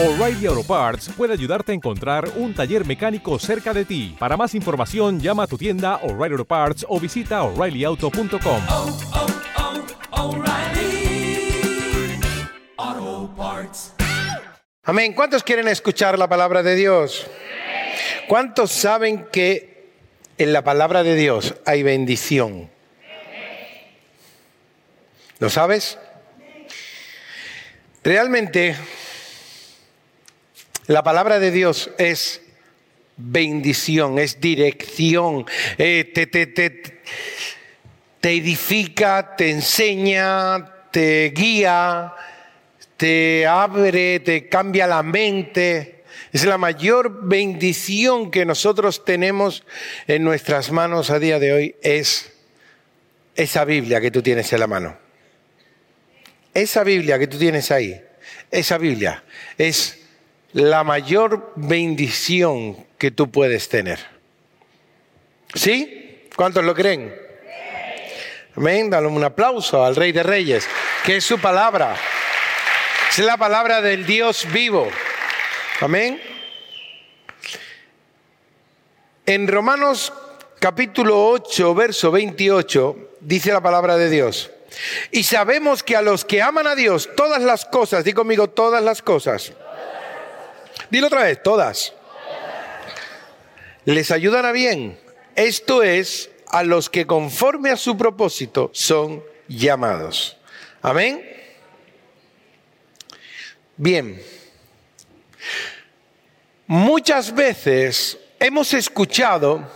O'Reilly Auto Parts puede ayudarte a encontrar un taller mecánico cerca de ti. Para más información, llama a tu tienda O'Reilly Auto Parts o visita oreillyauto.com. oh, oh, Parts. Amén. ¿Cuántos quieren escuchar la palabra de Dios? ¿Cuántos saben que en la palabra de Dios hay bendición? ¿Lo sabes? Realmente la palabra de Dios es bendición, es dirección, eh, te, te, te, te edifica, te enseña, te guía, te abre, te cambia la mente. Es la mayor bendición que nosotros tenemos en nuestras manos a día de hoy, es esa Biblia que tú tienes en la mano. Esa Biblia que tú tienes ahí, esa Biblia es la mayor bendición que tú puedes tener. ¿Sí? ¿Cuántos lo creen? Amén. Dale un aplauso al Rey de Reyes, que es su palabra. Es la palabra del Dios vivo. Amén. En Romanos capítulo 8, verso 28, dice la palabra de Dios. Y sabemos que a los que aman a Dios, todas las cosas, di conmigo, todas las cosas. Dilo otra vez, todas. Les ayudará bien. Esto es a los que conforme a su propósito son llamados. Amén. Bien. Muchas veces hemos escuchado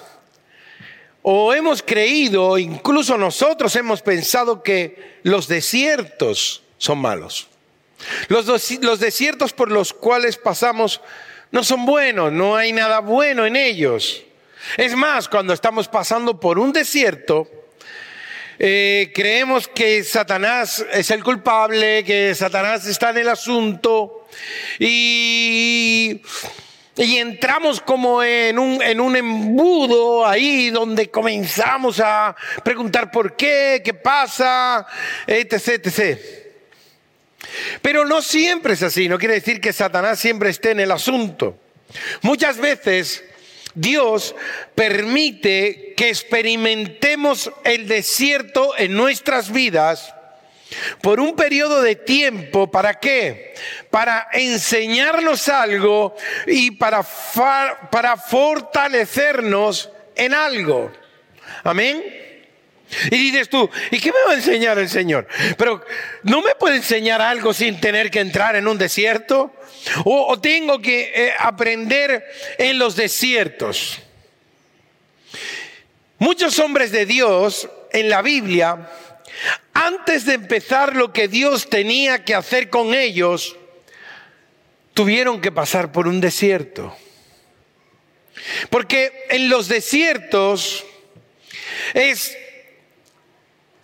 o hemos creído, incluso nosotros hemos pensado que los desiertos son malos. Los, los, desiertos por los cuales pasamos no son buenos, no hay nada bueno en ellos. Es más, cuando estamos pasando por un desierto, eh, creemos que Satanás es el culpable, que Satanás está en el asunto y, y entramos como en un, en un embudo ahí donde comenzamos a preguntar por qué, qué pasa, etc. etc. Pero no siempre es así, no quiere decir que Satanás siempre esté en el asunto. Muchas veces Dios permite que experimentemos el desierto en nuestras vidas por un periodo de tiempo. ¿Para qué? Para enseñarnos algo y para, para fortalecernos en algo. Amén. Y dices tú, ¿y qué me va a enseñar el Señor? Pero ¿no me puede enseñar algo sin tener que entrar en un desierto? ¿O, tengo que eh, aprender en los desiertos? Muchos hombres de Dios en la Biblia, antes de empezar lo que Dios tenía que hacer con ellos, tuvieron que pasar por un desierto. Porque en los desiertos es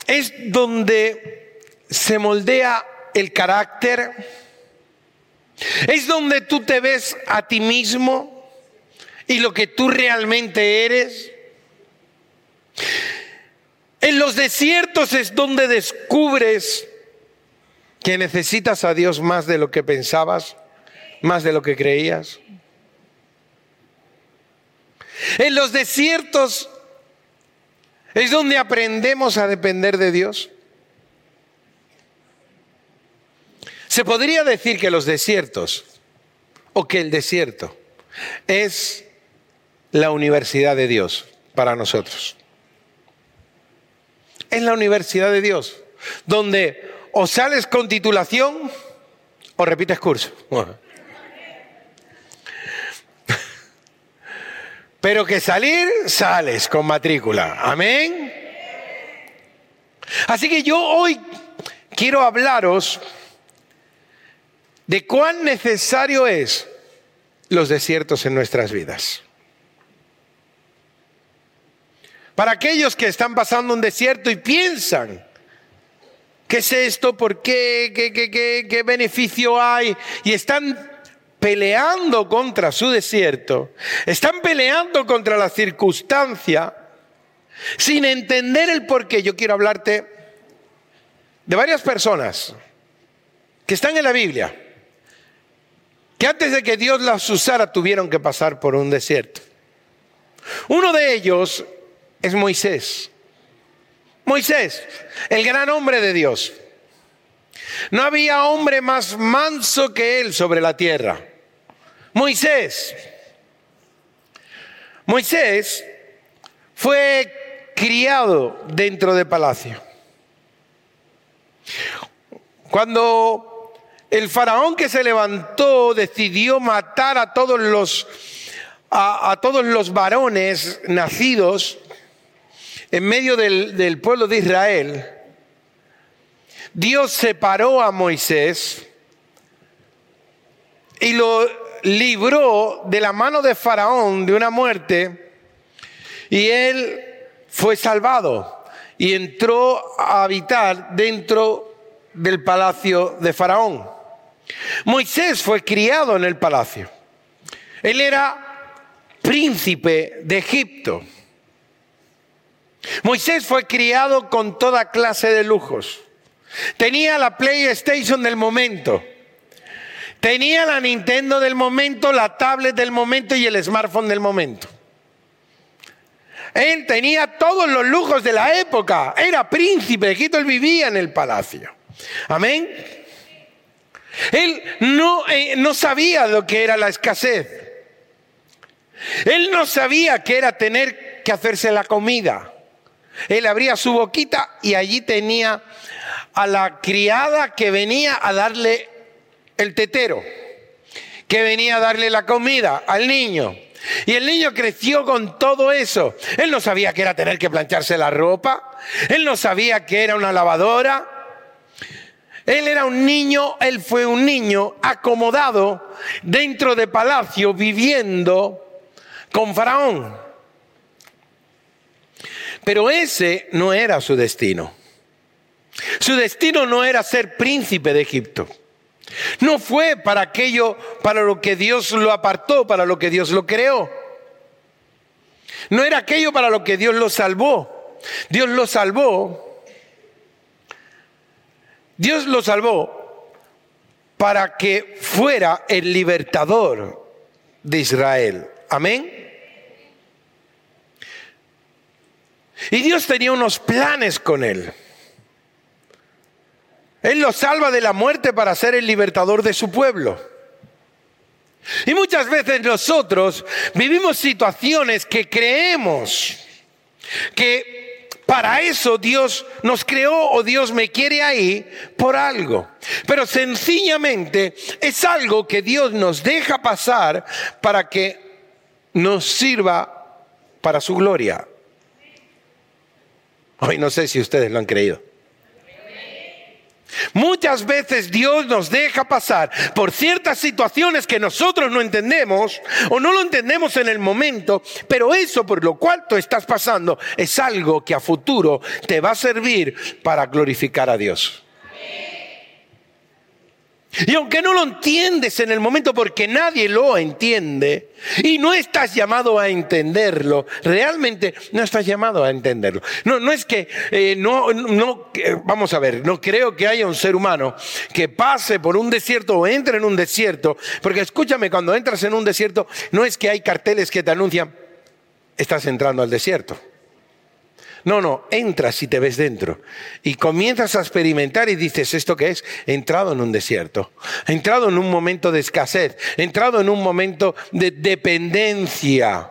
es donde se moldea el carácter, es donde tú te ves a ti mismo y lo que tú realmente eres. En los desiertos es donde descubres que necesitas a Dios más de lo que pensabas, más de lo que creías. En los desiertos es donde aprendemos a depender de Dios. Se podría decir que los desiertos, o que el desierto, es la universidad de Dios para nosotros. Es la universidad de Dios, donde o sales con titulación o repites curso. Pero que salir, sales con matrícula. Amén. Así que yo hoy quiero hablaros de cuán necesario es los desiertos en nuestras vidas. Para aquellos que están pasando un desierto y piensan, ¿qué es esto? ¿Por qué? ¿Qué, qué, qué, qué beneficio hay? Y están peleando contra su desierto, están peleando contra la circunstancia, sin entender el por qué. Yo quiero hablarte de varias personas que están en la Biblia que antes de que Dios las usara tuvieron que pasar por un desierto. Uno de ellos es Moisés. Moisés, el gran hombre de Dios. No había hombre más manso que él sobre la tierra. Moisés. Moisés fue criado dentro de palacio. Cuando el faraón que se levantó decidió matar a todos los a, todos los varones nacidos en medio del pueblo de Israel, Dios separó a Moisés y lo libró de la mano de Faraón de una muerte y él fue salvado y entró a habitar dentro del palacio de Faraón. Moisés fue criado en el palacio. Él era príncipe de Egipto. Moisés fue criado con toda clase de lujos. Tenía la PlayStation del momento. Tenía la Nintendo del momento, la tablet del momento y el smartphone del momento. Él tenía todos los lujos de la época. Era príncipe Egipto, él vivía en el palacio. Amén. Él no, eh, no sabía lo que era la escasez. Él no sabía que era tener que hacerse la comida. Él abría su boquita y allí tenía a la criada que venía a darle el tetero, que venía a darle la comida al niño. Y el niño creció con todo eso. Él no sabía que era tener que plancharse la ropa. Él no sabía que era una lavadora. Él era un niño, él fue un niño acomodado dentro de palacio, viviendo con Faraón. Pero ese no era su destino. Su destino no era ser príncipe de Egipto. No fue para aquello para lo que Dios lo apartó, para lo que Dios lo creó. No era aquello para lo que Dios lo salvó. Dios lo salvó. Dios lo salvó para que fuera el libertador de Israel. Amén. Y Dios tenía unos planes con él. Él lo salva de la muerte para ser el libertador de su pueblo. Y muchas veces nosotros vivimos situaciones que creemos que para eso Dios nos creó o Dios me quiere ahí por algo. Pero sencillamente es algo que Dios nos deja pasar para que nos sirva para su gloria. Hoy no sé si ustedes lo han creído. Muchas veces Dios nos deja pasar por ciertas situaciones que nosotros no entendemos o no lo entendemos en el momento, pero eso por lo cual tú estás pasando es algo que a futuro te va a servir para glorificar a Dios. Y aunque no lo entiendes en el momento porque nadie lo entiende y no estás llamado a entenderlo, realmente no estás llamado a entenderlo. No, no es que, eh, no, no, vamos a ver, no creo que haya un ser humano que pase por un desierto o entre en un desierto, porque escúchame, cuando entras en un desierto, no es que hay carteles que te anuncian, estás entrando al desierto. No, no, entras y te ves dentro. Y comienzas a experimentar y dices, ¿esto qué es? He entrado en un desierto. He entrado en un momento de escasez. He entrado en un momento de dependencia.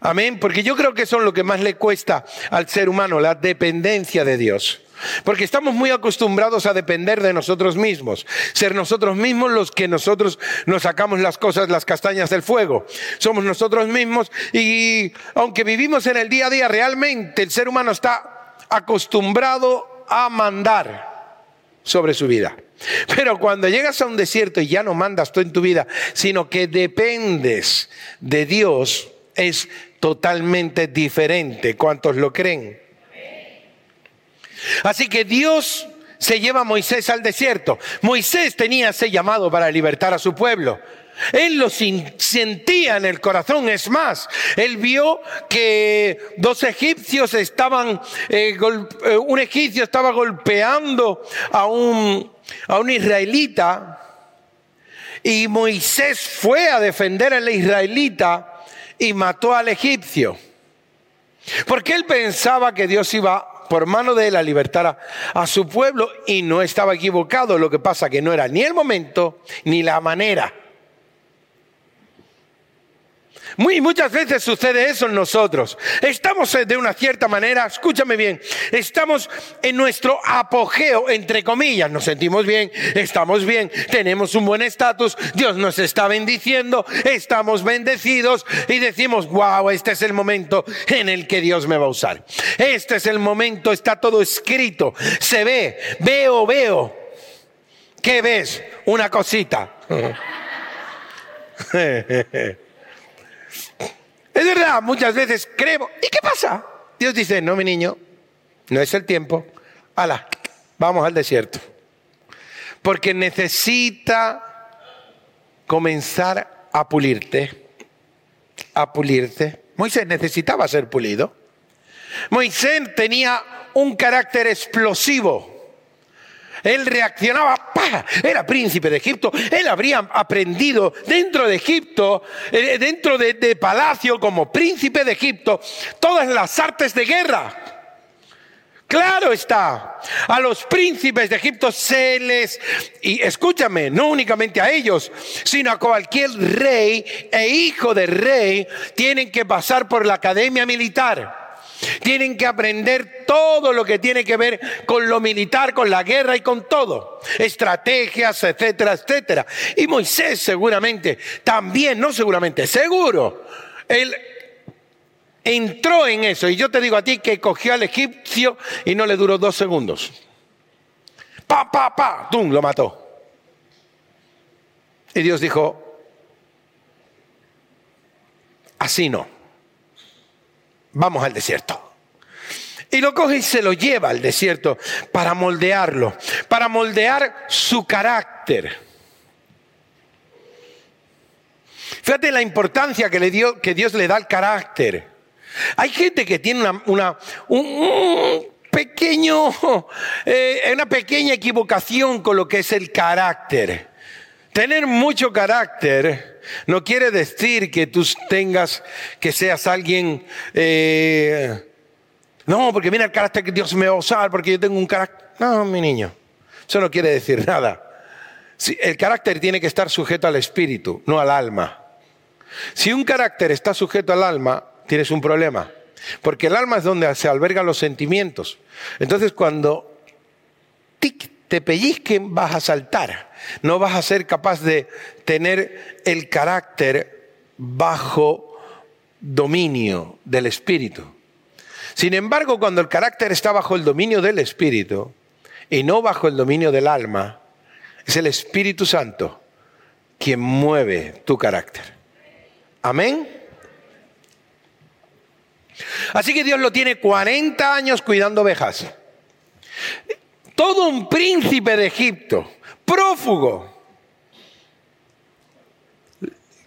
Amén. Porque yo creo que es lo que más le cuesta al ser humano, la dependencia de Dios. Porque estamos muy acostumbrados a depender de nosotros mismos, ser nosotros mismos los que nosotros nos sacamos las cosas, las castañas del fuego. Somos nosotros mismos y aunque vivimos en el día a día, realmente el ser humano está acostumbrado a mandar sobre su vida. Pero cuando llegas a un desierto y ya no mandas tú en tu vida, sino que dependes de Dios, es totalmente diferente. ¿Cuántos lo creen? Así que Dios se lleva a Moisés al desierto. Moisés tenía ese llamado para libertar a su pueblo. Él lo sentía en el corazón. Es más, él vio que dos egipcios estaban, eh, eh, un egipcio estaba golpeando a un, a un israelita Y Moisés fue a defender al israelita y mató al egipcio. Porque él pensaba que Dios iba por mano de él a libertar a, a, su pueblo y no estaba equivocado. Lo que pasa que no era ni el momento ni la manera. Muchas veces sucede eso en nosotros. Estamos de una cierta manera, escúchame bien, estamos en nuestro apogeo, entre comillas, nos sentimos bien, estamos bien, tenemos un buen estatus, Dios nos está bendiciendo, estamos bendecidos y decimos, wow, este es el momento en el que Dios me va a usar. Este es el momento, está todo escrito, se ve, veo, veo. ¿Qué ves? Una cosita. Es verdad, muchas veces creemos. ¿Y qué pasa? Dios dice, no, mi niño, no es el tiempo. Ala, vamos al desierto. Porque necesita comenzar a pulirte. A pulirte. Moisés necesitaba ser pulido. Moisés tenía un carácter explosivo. Él reaccionaba, ¡pah! era príncipe de Egipto. Él habría aprendido dentro de Egipto, eh, dentro de, de palacio como príncipe de Egipto, todas las artes de guerra. Claro está, a los príncipes de Egipto se les, y escúchame, no únicamente a ellos, sino a cualquier rey e hijo de rey, tienen que pasar por la academia militar. Tienen que aprender todo lo que tiene que ver con lo militar, con la guerra y con todo. Estrategias, etcétera, etcétera. Y Moisés seguramente, también, no seguramente, seguro, él entró en eso. Y yo te digo a ti que cogió al egipcio y no le duró dos segundos. Pa, pa, pa, ¡tum! Lo mató. Y Dios dijo, así no vamos al desierto. Y lo coge y se lo lleva al desierto para moldearlo, para moldear su carácter. Fíjate la importancia que, le dio, que Dios le da al carácter. Hay gente que tiene una, una un, pequeño, eh, una pequeña equivocación con lo que es el carácter. Tener mucho carácter no quiere decir que tú tengas, que seas alguien, eh, no, porque mira el carácter que Dios me va a usar, porque yo tengo un carácter. No, mi niño, eso no quiere decir nada. el carácter tiene que estar sujeto al espíritu, no al alma. Si un carácter está sujeto al alma, tienes un problema. Porque el alma es donde se albergan los sentimientos. Entonces, cuando tic, te pellizquen, vas a saltar. No vas a ser capaz de tener el carácter bajo dominio del Espíritu. Sin embargo, cuando el carácter está bajo el dominio del Espíritu y no bajo el dominio del alma, es el Espíritu Santo quien mueve tu carácter. Amén. Así que Dios lo tiene 40 años cuidando ovejas todo un príncipe de Egipto, prófugo.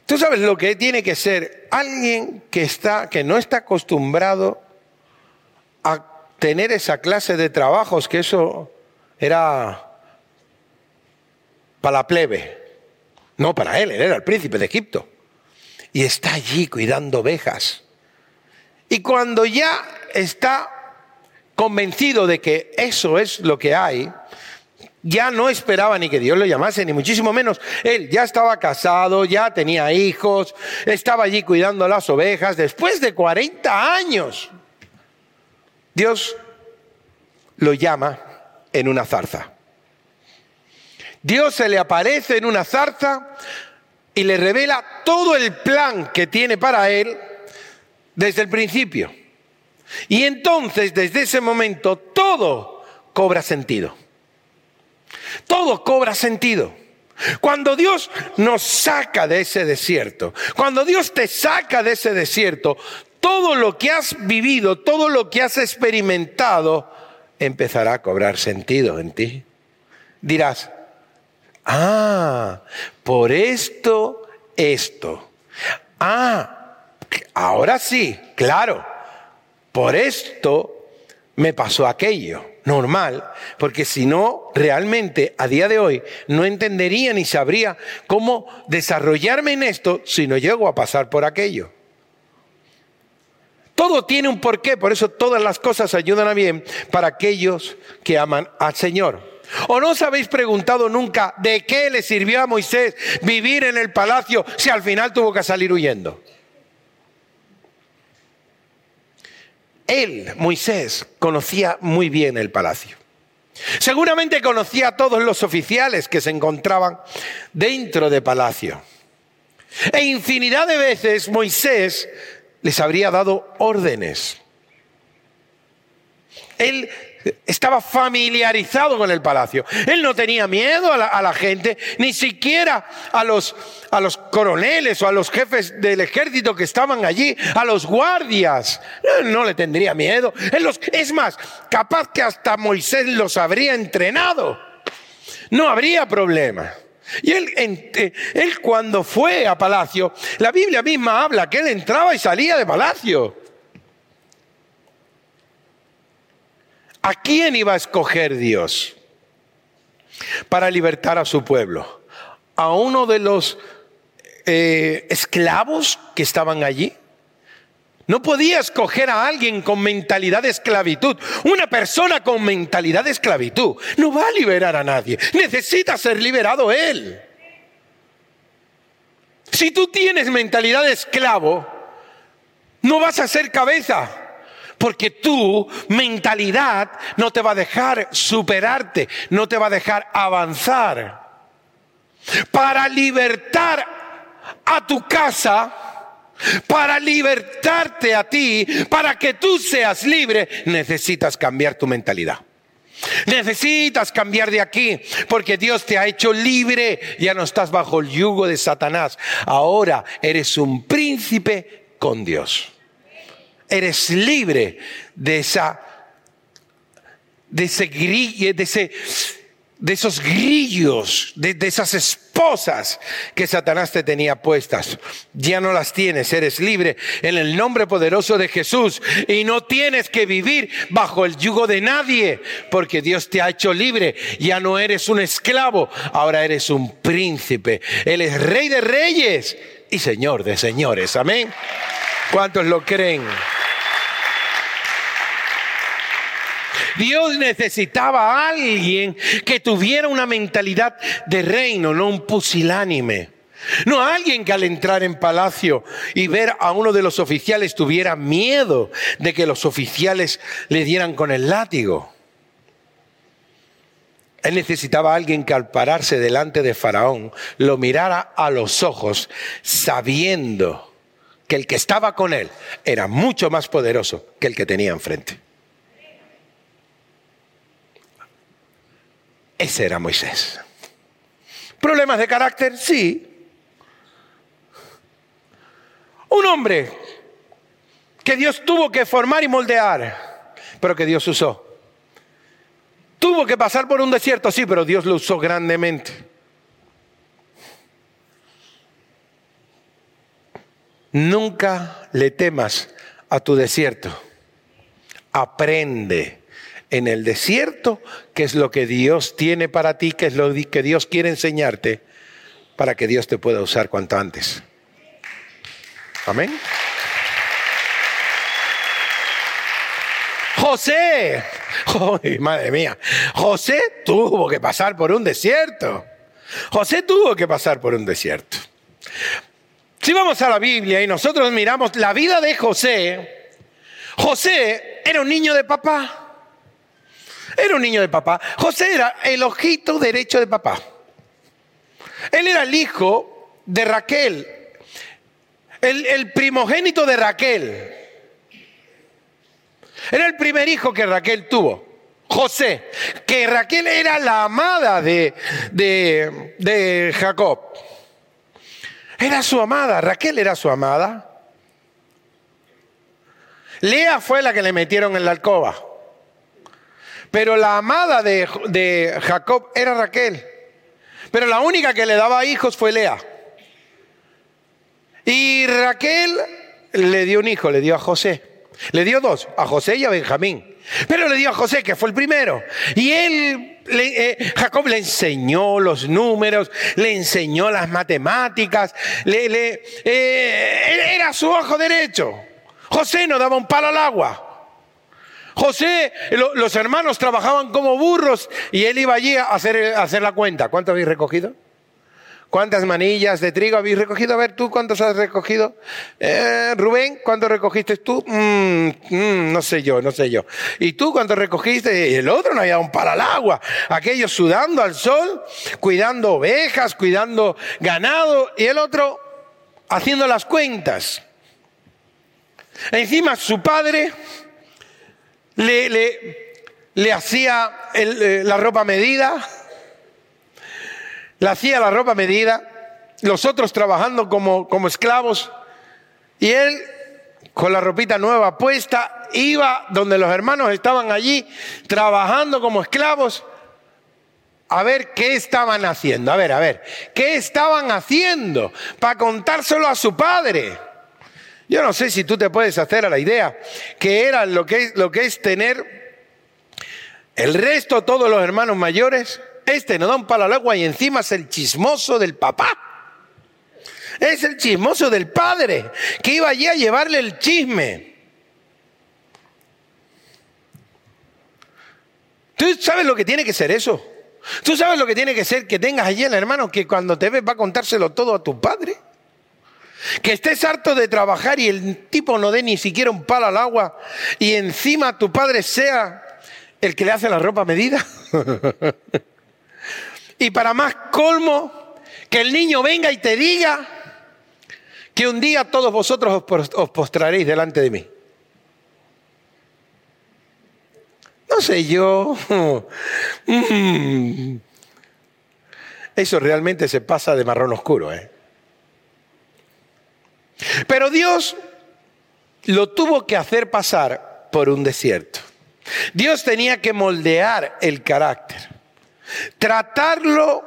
Tú sabes lo que tiene que ser alguien que está que no está acostumbrado a tener esa clase de trabajos que eso era para la plebe. No para él, él era el príncipe de Egipto. Y está allí cuidando ovejas. Y cuando ya está convencido de que eso es lo que hay, ya no esperaba ni que Dios lo llamase, ni muchísimo menos. Él ya estaba casado, ya tenía hijos, estaba allí cuidando las ovejas, después de 40 años. Dios lo llama en una zarza. Dios se le aparece en una zarza y le revela todo el plan que tiene para él desde el principio. Y entonces, desde ese momento, todo cobra sentido. Todo cobra sentido. Cuando Dios nos saca de ese desierto, cuando Dios te saca de ese desierto, todo lo que has vivido, todo lo que has experimentado, empezará a cobrar sentido en ti. Dirás, ah, por esto, esto. Ah, ahora sí, claro. Por esto me pasó aquello. Normal, porque si no, realmente a día de hoy no entendería ni sabría cómo desarrollarme en esto si no llego a pasar por aquello. Todo tiene un porqué, por eso todas las cosas ayudan a bien para aquellos que aman al Señor. ¿O no os habéis preguntado nunca de qué le sirvió a Moisés vivir en el palacio si al final tuvo que salir huyendo? Él, Moisés, conocía muy bien el palacio. Seguramente conocía a todos los oficiales que se encontraban dentro del palacio. E infinidad de veces Moisés les habría dado órdenes. Él estaba familiarizado con el palacio. Él no tenía miedo a la, gente, ni siquiera a los, a los coroneles o a los jefes del ejército que estaban allí, a los guardias. No, no le tendría miedo. Él los, es más, capaz que hasta Moisés los habría entrenado. No habría problema. Y él, eh, él cuando fue a palacio, la Biblia misma habla que él entraba y salía de palacio. ¿A quién iba a escoger Dios para libertar a su pueblo? ¿A uno de los eh, esclavos que estaban allí? No podía escoger a alguien con mentalidad de esclavitud. Una persona con mentalidad de esclavitud no va a liberar a nadie. Necesita ser liberado él. Si tú tienes mentalidad de esclavo, no vas a ser cabeza porque tu mentalidad no te va a dejar superarte, no te va a dejar avanzar. Para libertar a tu casa, para libertarte a ti, para que tú seas libre, necesitas cambiar tu mentalidad. Necesitas cambiar de aquí porque Dios te ha hecho libre. Ya no estás bajo el yugo de Satanás. Ahora eres un príncipe con Dios eres libre de esa de ese de ese de esos grillos, de, de, esas esposas que Satanás te tenía puestas. Ya no las tienes, eres libre en el nombre poderoso de Jesús y no tienes que vivir bajo el yugo de nadie, porque Dios te ha hecho libre. Ya no eres un esclavo, ahora eres un príncipe. Él es rey de reyes y señor de señores. Amén. ¿Cuántos lo creen? Dios necesitaba a alguien que tuviera una mentalidad de reino, no un pusilánime. No alguien que al entrar en palacio y ver a uno de los oficiales tuviera miedo de que los oficiales le dieran con el látigo. Él necesitaba a alguien que al pararse delante de Faraón lo mirara a los ojos sabiendo que el que estaba con él era mucho más poderoso que el que tenía enfrente. Ese era Moisés. ¿Problemas de carácter? Sí. Un hombre que Dios tuvo que formar y moldear, pero que Dios usó. Tuvo que pasar por un desierto, sí, pero Dios lo usó grandemente. Nunca le temas a tu desierto. Aprende en el desierto qué es lo que Dios tiene para ti, qué es lo que Dios quiere enseñarte para que Dios te pueda usar cuanto antes. Amén. José, madre mía, José tuvo que pasar por un desierto. José tuvo que pasar por un desierto. Si vamos a la Biblia y nosotros miramos la vida de José, José era un niño de papá. Era un niño de papá. José era el ojito derecho de papá. Él era el hijo de Raquel, el, primogénito de Raquel. Era el primer hijo que Raquel tuvo. José, que Raquel era la amada de, de, de, Jacob. Era su amada, Raquel era su amada. Lea fue la que le metieron en la alcoba. Pero la amada de, Jacob era Raquel. Pero la única que le daba hijos fue Lea. Y Raquel le dio un hijo, le dio a José. Le dio dos, a José y a Benjamín. Pero le dio a José, que fue el primero. Y él, eh, Jacob le enseñó los números, le enseñó las matemáticas, le, le- eh, era su ojo derecho. José no daba un palo al agua. José, lo- los hermanos trabajaban como burros y él iba allí a hacer, la cuenta. ¿Cuánto habéis recogido? ¿Cuántas manillas de trigo habéis recogido? A ver, tú, ¿cuántos has recogido? Eh, Rubén, ¿cuántos recogiste tú? Mm, mm, no sé yo, no sé yo. ¿Y tú cuántos recogiste? El otro no había un para al agua. Aquellos sudando al sol, cuidando ovejas, cuidando ganado, y el otro haciendo las cuentas. Encima su padre le, le, le hacía el, eh, la ropa medida, le hacía la ropa medida, los otros trabajando como, como esclavos, y él con la ropita nueva puesta iba donde los hermanos estaban allí trabajando como esclavos a ver qué estaban haciendo, a ver, a ver, qué estaban haciendo para contárselo a su padre. Yo no sé si tú te puedes hacer a la idea que era lo que es, tener el resto, todos los hermanos mayores. Este no da un palo al agua y encima es el chismoso del papá. Es el chismoso del padre que iba allí a llevarle el chisme. ¿Tú sabes lo que tiene que ser eso? ¿Tú sabes lo que tiene que ser que tengas allí el hermano que cuando te ves va a contárselo todo a tu padre? Que estés harto de trabajar y el tipo no dé ni siquiera un palo al agua y encima tu padre sea el que le hace la ropa medida. y para más colmo, que el niño venga y te diga que un día todos vosotros os pos- os postraréis delante de mí. No sé yo. Mm. Eso realmente se pasa de marrón oscuro, ¿eh? Pero Dios lo tuvo que hacer pasar por un desierto. Dios tenía que moldear el carácter, tratarlo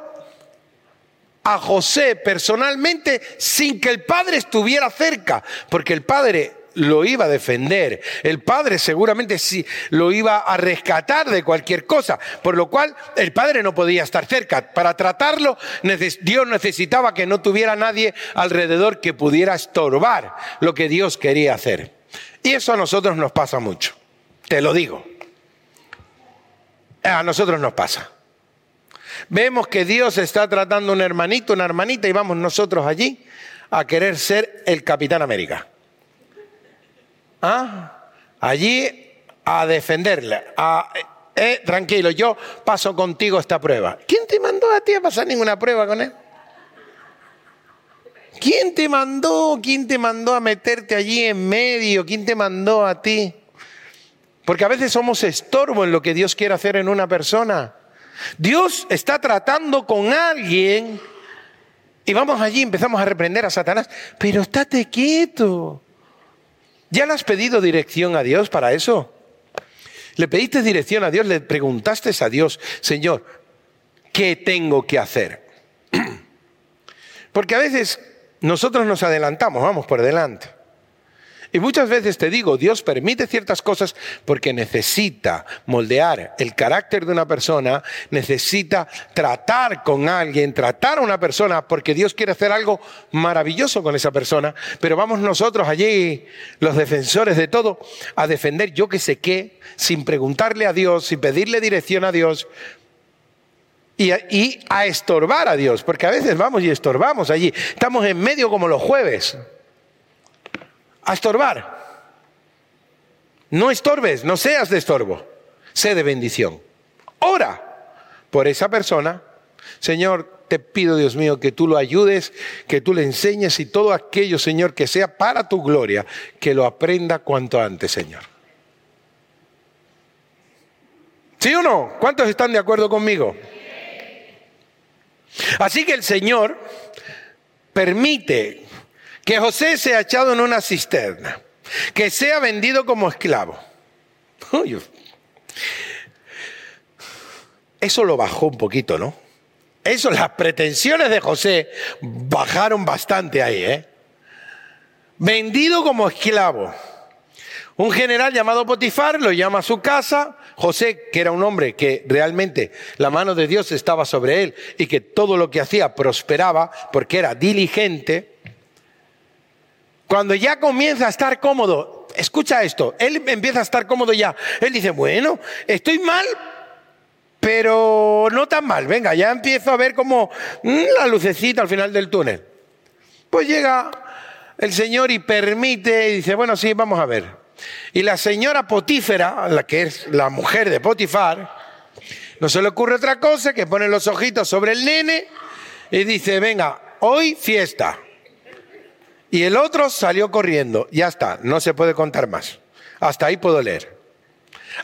a José personalmente sin que el padre estuviera cerca, porque el padre lo iba a defender, el padre seguramente sí lo iba a rescatar de cualquier cosa, por lo cual el padre no podía estar cerca. Para tratarlo, Dios necesitaba que no tuviera nadie alrededor que pudiera estorbar lo que Dios quería hacer. Y eso a nosotros nos pasa mucho, te lo digo. A nosotros nos pasa. Vemos que Dios está tratando a un hermanito, una hermanita, y vamos nosotros allí a querer ser el Capitán América. ¿Ah? Allí a defenderle. A, eh, tranquilo, yo paso contigo esta prueba. ¿Quién te mandó a ti a pasar ninguna prueba con él? ¿Quién te mandó? ¿Quién te mandó a meterte allí en medio? ¿Quién te mandó a ti? Porque a veces somos estorbo en lo que Dios quiere hacer en una persona. Dios está tratando con alguien y vamos allí empezamos a reprender a Satanás. Pero estate quieto. ¿Ya le has pedido dirección a Dios para eso? ¿Le pediste dirección a Dios? ¿Le preguntaste a Dios, Señor, qué tengo que hacer? Porque a veces nosotros nos adelantamos, vamos por delante. Y muchas veces te digo, Dios permite ciertas cosas porque necesita moldear el carácter de una persona, necesita tratar con alguien, tratar a una persona, porque Dios quiere hacer algo maravilloso con esa persona, pero vamos nosotros allí, los defensores de todo, a defender yo que sé qué, sin preguntarle a Dios, sin pedirle dirección a Dios, y a, estorbar a Dios, porque a veces vamos y estorbamos allí, estamos en medio como los jueves a estorbar. No estorbes, no seas de estorbo, sé de bendición. Ora por esa persona. Señor, te pido, Dios mío, que tú lo ayudes, que tú le enseñes y todo aquello, Señor, que sea para tu gloria, que lo aprenda cuanto antes, Señor. ¿Sí o no? ¿Cuántos están de acuerdo conmigo? Así que el Señor permite que José sea echado en una cisterna, que sea vendido como esclavo. Eso lo bajó un poquito, ¿no? Eso, las pretensiones de José bajaron bastante ahí, ¿eh? Vendido como esclavo. Un general llamado Potifar lo llama a su casa. José, que era un hombre que realmente la mano de Dios estaba sobre él y que todo lo que hacía prosperaba porque era diligente. Cuando ya comienza a estar cómodo, escucha esto, él empieza a estar cómodo ya. Él dice, bueno, estoy mal, pero no tan mal. Venga, ya empiezo a ver como mm, la lucecita al final del túnel. Pues llega el Señor y permite y dice, bueno, sí, vamos a ver. Y la señora Potífera, la que es la mujer de Potifar, no se le ocurre otra cosa que pone los ojitos sobre el nene y dice, venga, hoy fiesta. Y el otro salió corriendo, ya está, no se puede contar más. Hasta ahí puedo leer.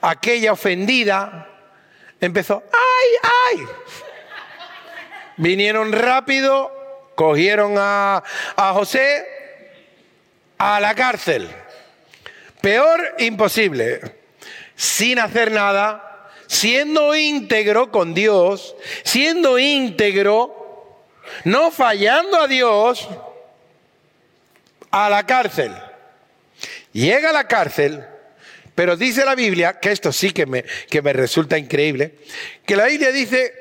Aquella ofendida empezó, ¡ay, ay! Vinieron rápido, cogieron a, a José a la cárcel. Peor, imposible. Sin hacer nada, siendo íntegro con Dios, siendo íntegro, no fallando a Dios, a la cárcel. Llega a la cárcel, pero dice la Biblia, que esto sí que me, que me resulta increíble, que la Biblia dice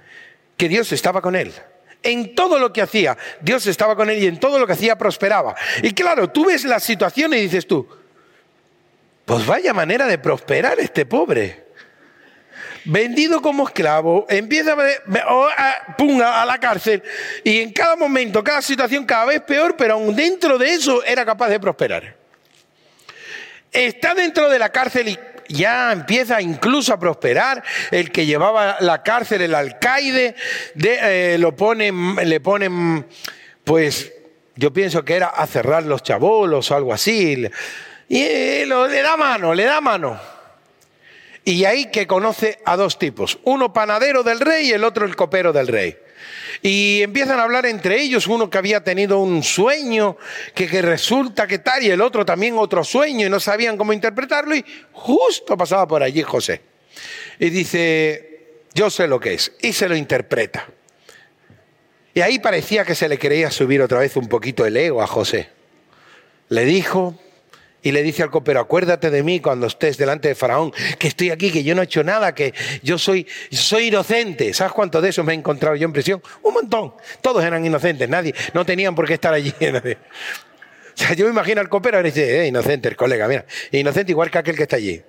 que Dios estaba con él. En todo lo que hacía, Dios estaba con él y en todo lo que hacía prosperaba. Y claro, tú ves la situación y dices tú, pues vaya manera de prosperar este pobre. Vendido como esclavo, empieza a, pum, a la cárcel y en cada momento, cada situación cada vez peor, pero aún dentro de eso era capaz de prosperar. Está dentro de la cárcel y ya empieza incluso a prosperar. El que llevaba la cárcel, el alcaide, de, eh, lo ponen, le ponen, pues yo pienso que era a cerrar los chabolos o algo así. Y le da mano, le da mano. Y ahí que conoce a dos tipos, uno panadero del rey y el otro el copero del rey. Y empiezan a hablar entre ellos, uno que había tenido un sueño, que, que, resulta que tal, y el otro también otro sueño, y no sabían cómo interpretarlo, y justo pasaba por allí José. Y dice, yo sé lo que es, y se lo interpreta. Y ahí parecía que se le quería subir otra vez un poquito el ego a José. Le dijo, y le dice al copero, acuérdate de mí cuando estés delante de Faraón, que estoy aquí, que yo no he hecho nada, que yo soy, soy inocente. ¿Sabes cuánto de eso me he encontrado yo en prisión? Un montón. Todos eran inocentes, nadie, no tenían por qué estar allí. O sea, yo me imagino al copero y dice, eh, inocente el colega, mira, inocente igual que aquel que está allí.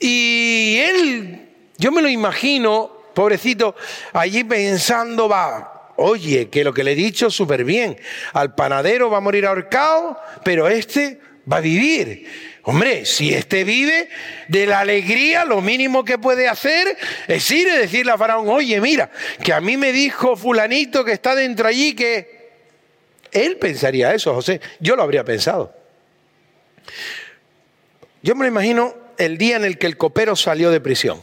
Y él, yo me lo imagino, pobrecito, allí pensando, va, oye, que lo que le he dicho súper bien, al panadero va a morir ahorcado, pero este va a vivir. Hombre, si este vive de la alegría, lo mínimo que puede hacer es ir y decirle a Faraón, oye, mira, que a mí me dijo fulanito que está dentro allí que... Él pensaría eso, José. Yo lo habría pensado. Yo me lo imagino el día en el que el copero salió de prisión.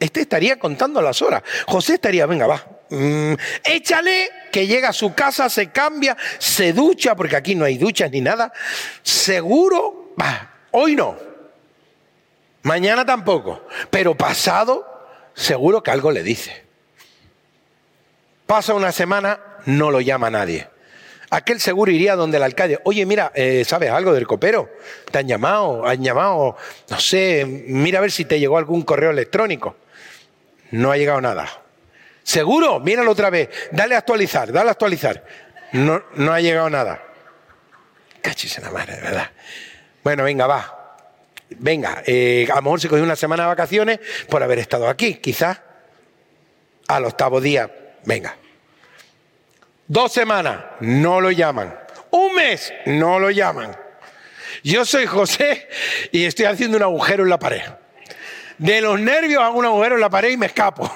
Este estaría contando las horas. José estaría, venga, va, mm, échale que llega a su casa, se cambia, se ducha, porque aquí no hay duchas ni nada. Seguro, va, hoy no. Mañana tampoco. Pero pasado, seguro que algo le dice. Pasa una semana, no lo llama nadie. Aquel seguro iría donde el alcalde, oye, mira, eh, ¿sabes algo del copero? ¿Te han llamado? ¿Han llamado? No sé, mira a ver si te llegó algún correo electrónico. No ha llegado nada. ¿Seguro? Míralo otra vez. Dale a actualizar, dale a actualizar. No, no ha llegado nada. Cachis en la madre, de verdad. Bueno, venga, va. Venga, eh, a lo mejor se cogió una semana de vacaciones por haber estado aquí, quizás. Al octavo día, venga. Dos semanas, no lo llaman. Un mes, no lo llaman. Yo soy José y estoy haciendo un agujero en la pared. De los nervios hago un agujero en la pared y me escapo.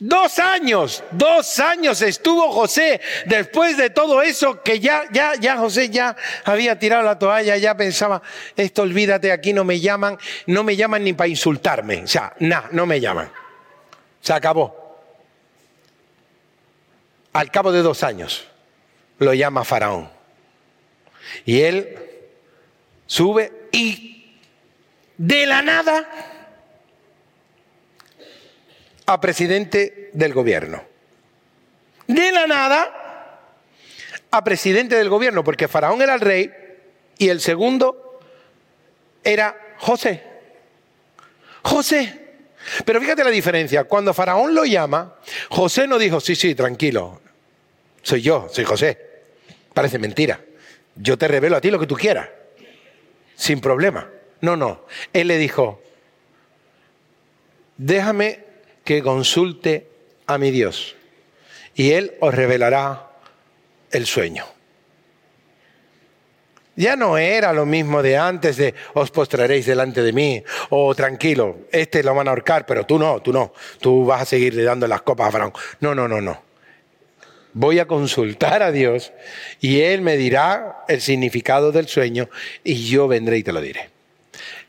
Dos años, dos años estuvo José después de todo eso que ya, ya, ya José ya había tirado la toalla, ya pensaba, esto olvídate, aquí no me llaman, no me llaman ni para insultarme, o sea, nada, no me llaman. Se acabó. Al cabo de dos años lo llama Faraón. Y él sube y de la nada a presidente del gobierno. De la nada a presidente del gobierno, porque Faraón era el rey y el segundo era José. José. Pero fíjate la diferencia. Cuando Faraón lo llama, José no dijo, sí, sí, tranquilo. Soy yo, soy José. Parece mentira. Yo te revelo a ti lo que tú quieras. Sin problema. No, no. Él le dijo, déjame que consulte a mi Dios y Él os revelará el sueño. Ya no era lo mismo de antes de os postraréis delante de mí, o tranquilo, este lo van a ahorcar, pero tú no, tú no, tú vas a seguirle dando las copas a Faraón. No, no, no, no. Voy a consultar a Dios y Él me dirá el significado del sueño y yo vendré y te lo diré.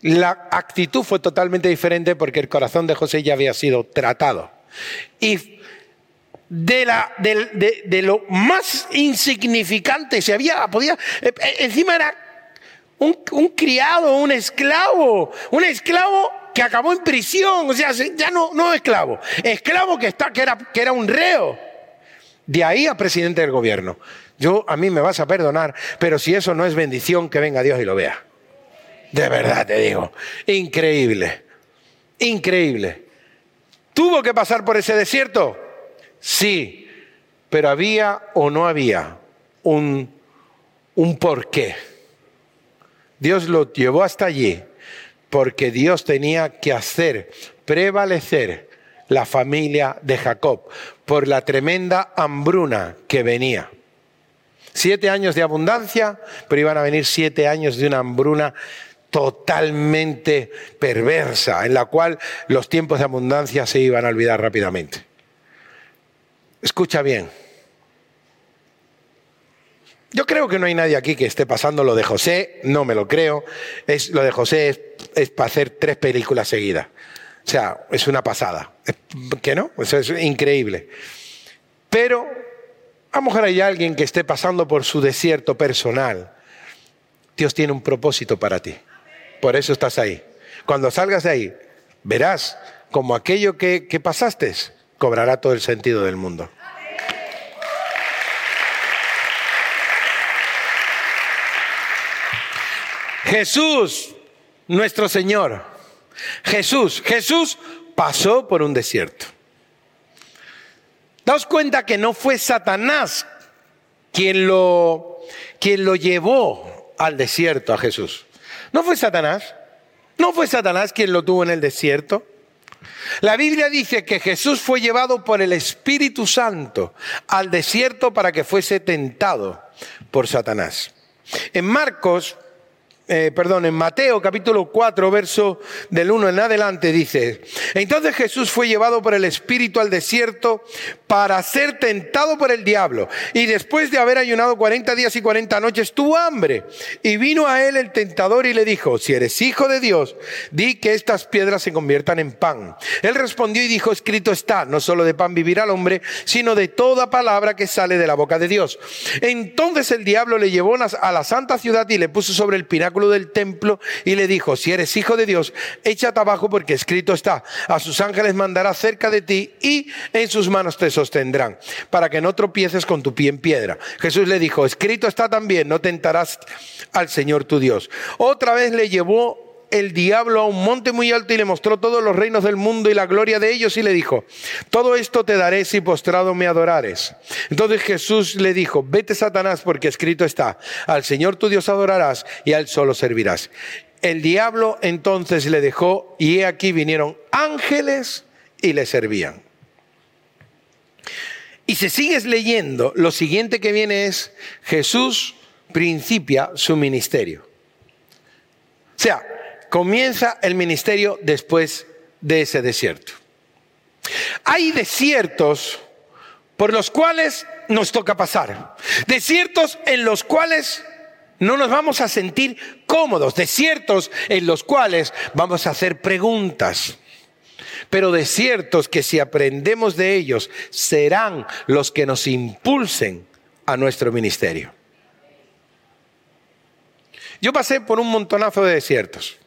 La actitud fue totalmente diferente porque el corazón de José ya había sido tratado. Y de, la, de, de, lo más insignificante se había, podía, eh, eh, encima era un, un, criado, un esclavo, un esclavo que acabó en prisión, o sea, ya no, no esclavo, esclavo que, está, que, era, que era un reo. De ahí a presidente del gobierno. Yo, a mí me vas a perdonar, pero si eso no es bendición, que venga Dios y lo vea. De verdad te digo, increíble, increíble. ¿Tuvo que pasar por ese desierto? Sí, pero había o no había un, un porqué. Dios lo llevó hasta allí porque Dios tenía que hacer prevalecer la familia de Jacob por la tremenda hambruna que venía. Siete años de abundancia, pero iban a venir siete años de una hambruna totalmente perversa, en la cual los tiempos de abundancia se iban a olvidar rápidamente. Escucha bien. Yo creo que no hay nadie aquí que esté pasando lo de José, no me lo creo. Es, lo de José es, es para hacer tres películas seguidas. O sea, es una pasada. ¿Qué no? Eso es increíble. Pero a lo mejor hay alguien que esté pasando por su desierto personal. Dios tiene un propósito para ti. Por eso estás ahí. Cuando salgas de ahí, verás como aquello que, que pasaste cobrará todo el sentido del mundo. Jesús, nuestro Señor. Jesús, Jesús pasó por un desierto. Daos cuenta que no fue Satanás quien lo, quien lo llevó al desierto a Jesús. No fue Satanás. No fue Satanás quien lo tuvo en el desierto. La Biblia dice que Jesús fue llevado por el Espíritu Santo al desierto para que fuese tentado por Satanás. En Marcos eh, perdón, en Mateo capítulo 4, verso del 1 en adelante dice, entonces Jesús fue llevado por el Espíritu al desierto para ser tentado por el diablo. Y después de haber ayunado 40 días y 40 noches, tuvo hambre. Y vino a él el tentador y le dijo, si eres hijo de Dios, di que estas piedras se conviertan en pan. Él respondió y dijo, escrito está, no solo de pan vivirá el hombre, sino de toda palabra que sale de la boca de Dios. Entonces el diablo le llevó a la santa ciudad y le puso sobre el pináculo del templo y le dijo, si eres hijo de Dios, échate abajo porque escrito está, a sus ángeles mandará cerca de ti y en sus manos te sostendrán, para que no tropieces con tu pie en piedra. Jesús le dijo, escrito está también, no tentarás al Señor tu Dios. Otra vez le llevó el diablo a un monte muy alto y le mostró todos los reinos del mundo y la gloria de ellos y le dijo, todo esto te daré si postrado me adorares. Entonces Jesús le dijo, vete Satanás porque escrito está, al Señor tu Dios adorarás y a él solo servirás. El diablo entonces le dejó y he aquí vinieron ángeles y le servían. Y si sigues leyendo, lo siguiente que viene es Jesús principia su ministerio. O sea, comienza el ministerio después de ese desierto. Hay desiertos por los cuales nos toca pasar. Desiertos en los cuales no nos vamos a sentir cómodos. Desiertos en los cuales vamos a hacer preguntas. Pero desiertos que si aprendemos de ellos serán los que nos impulsen a nuestro ministerio. Yo pasé por un montonazo de desiertos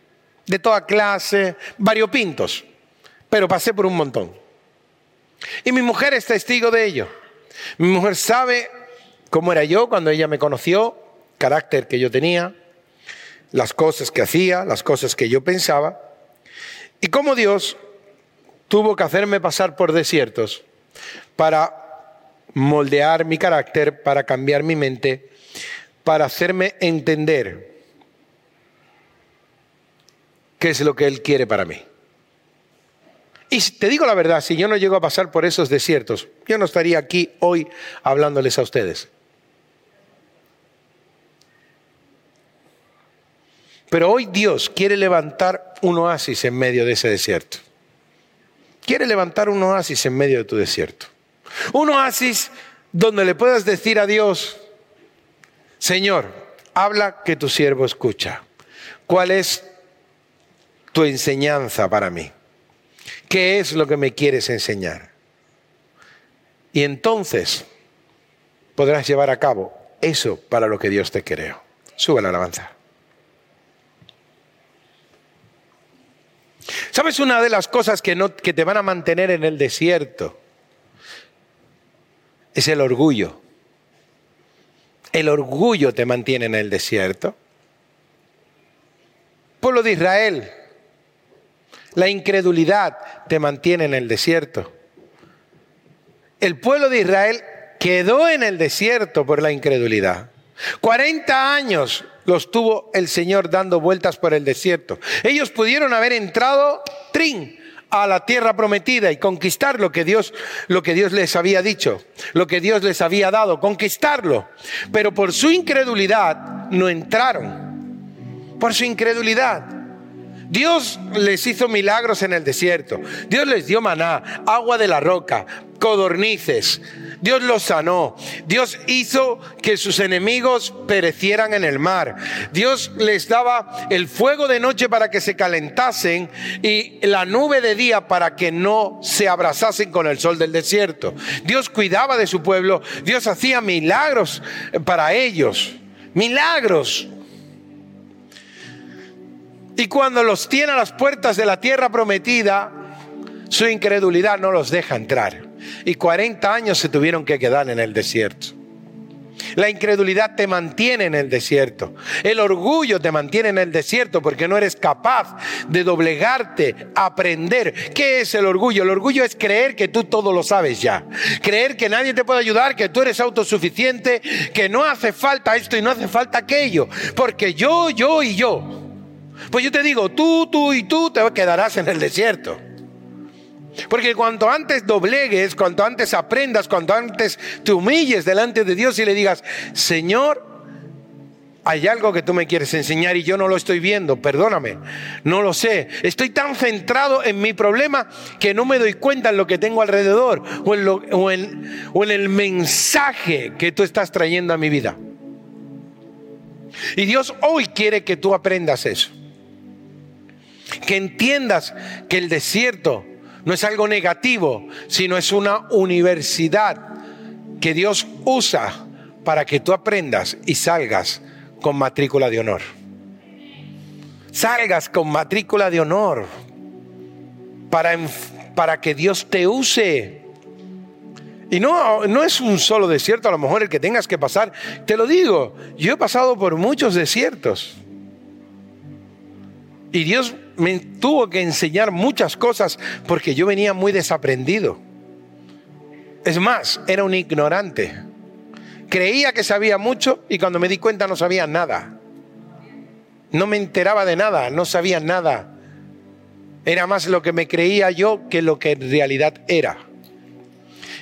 de toda clase, variopintos, pero pasé por un montón. Y mi mujer es testigo de ello. Mi mujer sabe cómo era yo cuando ella me conoció, carácter que yo tenía, las cosas que hacía, las cosas que yo pensaba, y cómo Dios tuvo que hacerme pasar por desiertos para moldear mi carácter, para cambiar mi mente, para hacerme entender qué es lo que Él quiere para mí. Y te digo la verdad, si yo no llego a pasar por esos desiertos, yo no estaría aquí hoy hablándoles a ustedes. Pero hoy Dios quiere levantar un oasis en medio de ese desierto. Quiere levantar un oasis en medio de tu desierto. Un oasis donde le puedas decir a Dios, Señor, habla que tu siervo escucha. ¿Cuál es tu enseñanza para mí? ¿Qué es lo que me quieres enseñar? Y entonces podrás llevar a cabo eso para lo que Dios te creó. Sube la alabanza. ¿Sabes una de las cosas que, no, que te van a mantener en el desierto? Es el orgullo. El orgullo te mantiene en el desierto. Pueblo de Israel, la incredulidad te mantiene en el desierto. El pueblo de Israel quedó en el desierto por la incredulidad. 40 años los tuvo el Señor dando vueltas por el desierto. Ellos pudieron haber entrado, trin, a la tierra prometida y conquistar lo que Dios lo que Dios les había dicho, lo que Dios les había dado, conquistarlo. Pero por su incredulidad no entraron. Por su incredulidad. Dios les hizo milagros en el desierto. Dios les dio maná, agua de la roca, codornices. Dios los sanó. Dios hizo que sus enemigos perecieran en el mar. Dios les daba el fuego de noche para que se calentasen y la nube de día para que no se abrazasen con el sol del desierto. Dios cuidaba de su pueblo. Dios hacía milagros para ellos. Milagros. Y cuando los tiene a las puertas de la tierra prometida, su incredulidad no los deja entrar. Y 40 años se tuvieron que quedar en el desierto. La incredulidad te mantiene en el desierto. El orgullo te mantiene en el desierto porque no eres capaz de doblegarte, aprender. ¿Qué es el orgullo? El orgullo es creer que tú todo lo sabes ya. Creer que nadie te puede ayudar, que tú eres autosuficiente, que no hace falta esto y no hace falta aquello. Porque yo, yo y yo. Pues yo te digo, tú, tú y tú te quedarás en el desierto. Porque cuanto antes doblegues, cuanto antes aprendas, cuanto antes te humilles delante de Dios y le digas, Señor, hay algo que tú me quieres enseñar y yo no lo estoy viendo, perdóname, no lo sé. Estoy tan centrado en mi problema que no me doy cuenta en lo que tengo alrededor o en, o en, o en el mensaje que tú estás trayendo a mi vida. Y Dios hoy quiere que tú aprendas eso que entiendas que el desierto no es algo negativo, sino es una universidad que Dios usa para que tú aprendas y salgas con matrícula de honor. Salgas con matrícula de honor para, para que Dios te use. Y no, no es un solo desierto, a lo mejor el que tengas que pasar. Te lo digo, yo he pasado por muchos desiertos. Y Dios me tuvo que enseñar muchas cosas porque yo venía muy desaprendido. Es más, era un ignorante. Creía que sabía mucho y cuando me di cuenta no sabía nada. No me enteraba de nada, no sabía nada. Era más lo que me creía yo que lo que en realidad era.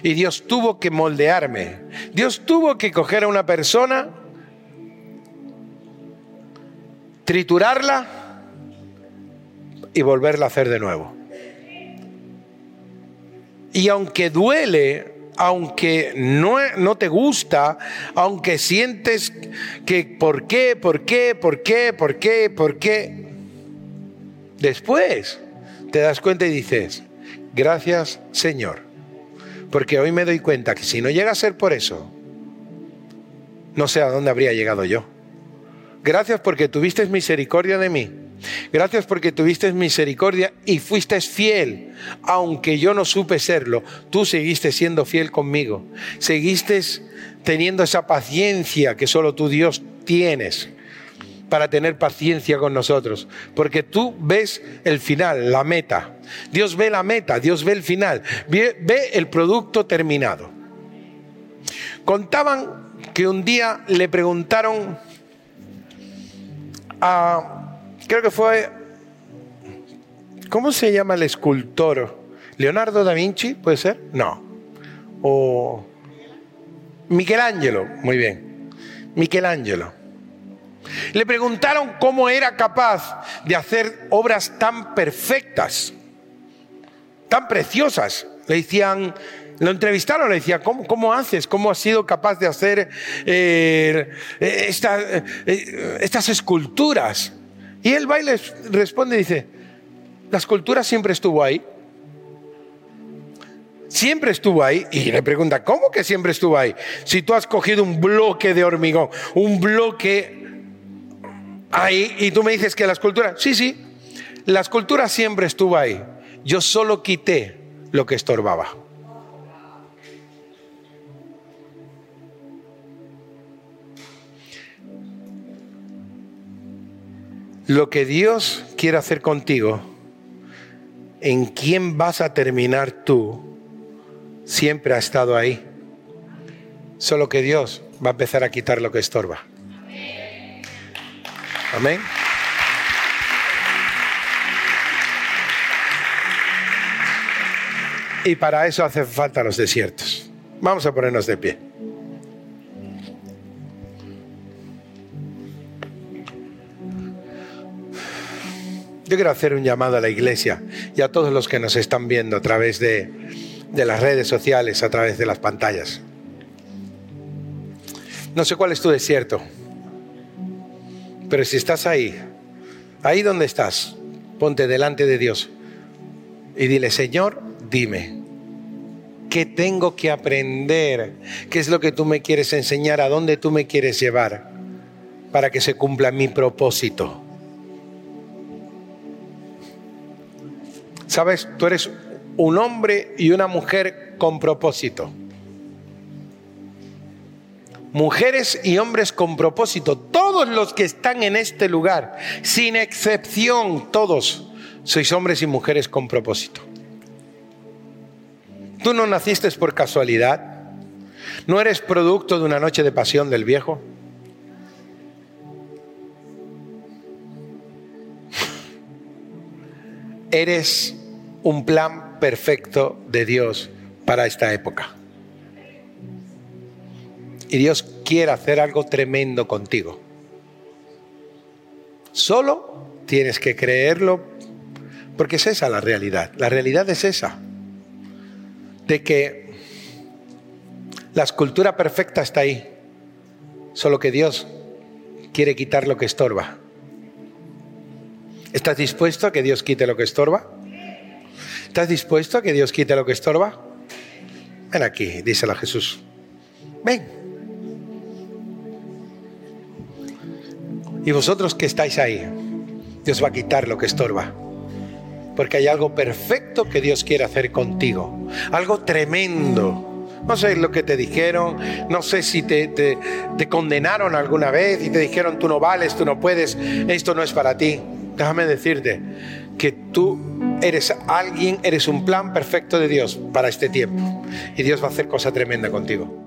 Y Dios tuvo que moldearme. Dios tuvo que coger a una persona, triturarla, y volverla a hacer de nuevo. Y aunque duele, aunque no, no, te gusta, aunque sientes que por qué, por qué, por qué, por qué, por qué, después te das cuenta y dices, gracias Señor, porque hoy me doy cuenta que si no llega a ser por eso, no sé a dónde habría llegado yo. Gracias porque tuviste misericordia de mí Gracias porque tuviste misericordia y fuiste fiel, aunque yo no supe serlo. Tú seguiste siendo fiel conmigo. Seguiste teniendo esa paciencia que solo tú Dios tienes. para tener paciencia con nosotros, porque tú ves el final, la meta. Dios ve la meta, Dios ve el final, ve, ve el producto terminado. Contaban que un día le preguntaron a, creo que fue, ¿cómo se llama el escultor? ¿Leonardo da Vinci? ¿Puede ser? No. O Michelangelo, muy bien. Michelangelo. Le preguntaron cómo era capaz de hacer obras tan perfectas, tan preciosas. Le decían, lo entrevistaron, le decían, ¿cómo, haces? ¿Cómo has sido capaz de hacer eh, esta, eh, estas esculturas? Y él va y les responde y dice, la escultura siempre estuvo ahí. Siempre estuvo ahí. Y le pregunta, ¿cómo que siempre estuvo ahí? Si tú has cogido un bloque de hormigón, un bloque ahí, y tú me dices que la escultura, sí, sí, la escultura siempre estuvo ahí. Yo solo quité lo que estorbaba. Lo que Dios quiere hacer contigo, en quién vas a terminar tú, siempre ha estado ahí. Solo que Dios va a empezar a quitar lo que estorba. Amén. Y para eso hacen falta los desiertos. Vamos a ponernos de pie. Yo quiero hacer un llamado a la iglesia y a todos los que nos están viendo a través de, de las redes sociales, a través de las pantallas. No sé cuál es tu desierto, pero si estás ahí, ahí donde estás, ponte delante de Dios y dile, Señor, dime, ¿qué tengo que aprender? ¿Qué es lo que tú me quieres enseñar? ¿A dónde tú me quieres llevar? Para que se cumpla mi propósito. Sabes, tú eres un hombre y una mujer con propósito. Mujeres y hombres con propósito. Todos los que están en este lugar, sin excepción, todos, sois hombres y mujeres con propósito. Tú no naciste por casualidad. No eres producto de una noche de pasión del viejo. Eres un plan perfecto de Dios para esta época. Y Dios quiere hacer algo tremendo contigo. Solo tienes que creerlo porque es esa la realidad. La realidad es esa. De que la escultura perfecta está ahí. Solo que Dios quiere quitar lo que estorba. ¿Estás dispuesto a que Dios quite lo que estorba? ¿Estás dispuesto a que Dios quite lo que estorba? Ven aquí, díselo a Jesús. Ven. Y vosotros que estáis ahí, Dios va a quitar lo que estorba. Porque hay algo perfecto que Dios quiere hacer contigo. Algo tremendo. No sé lo que te dijeron, no sé si te, te, te, condenaron alguna vez y te dijeron tú no vales, tú no puedes, esto no es para ti. Déjame decirte que tú eres alguien, eres un plan perfecto de Dios para este tiempo. Y Dios va a hacer cosa tremenda contigo.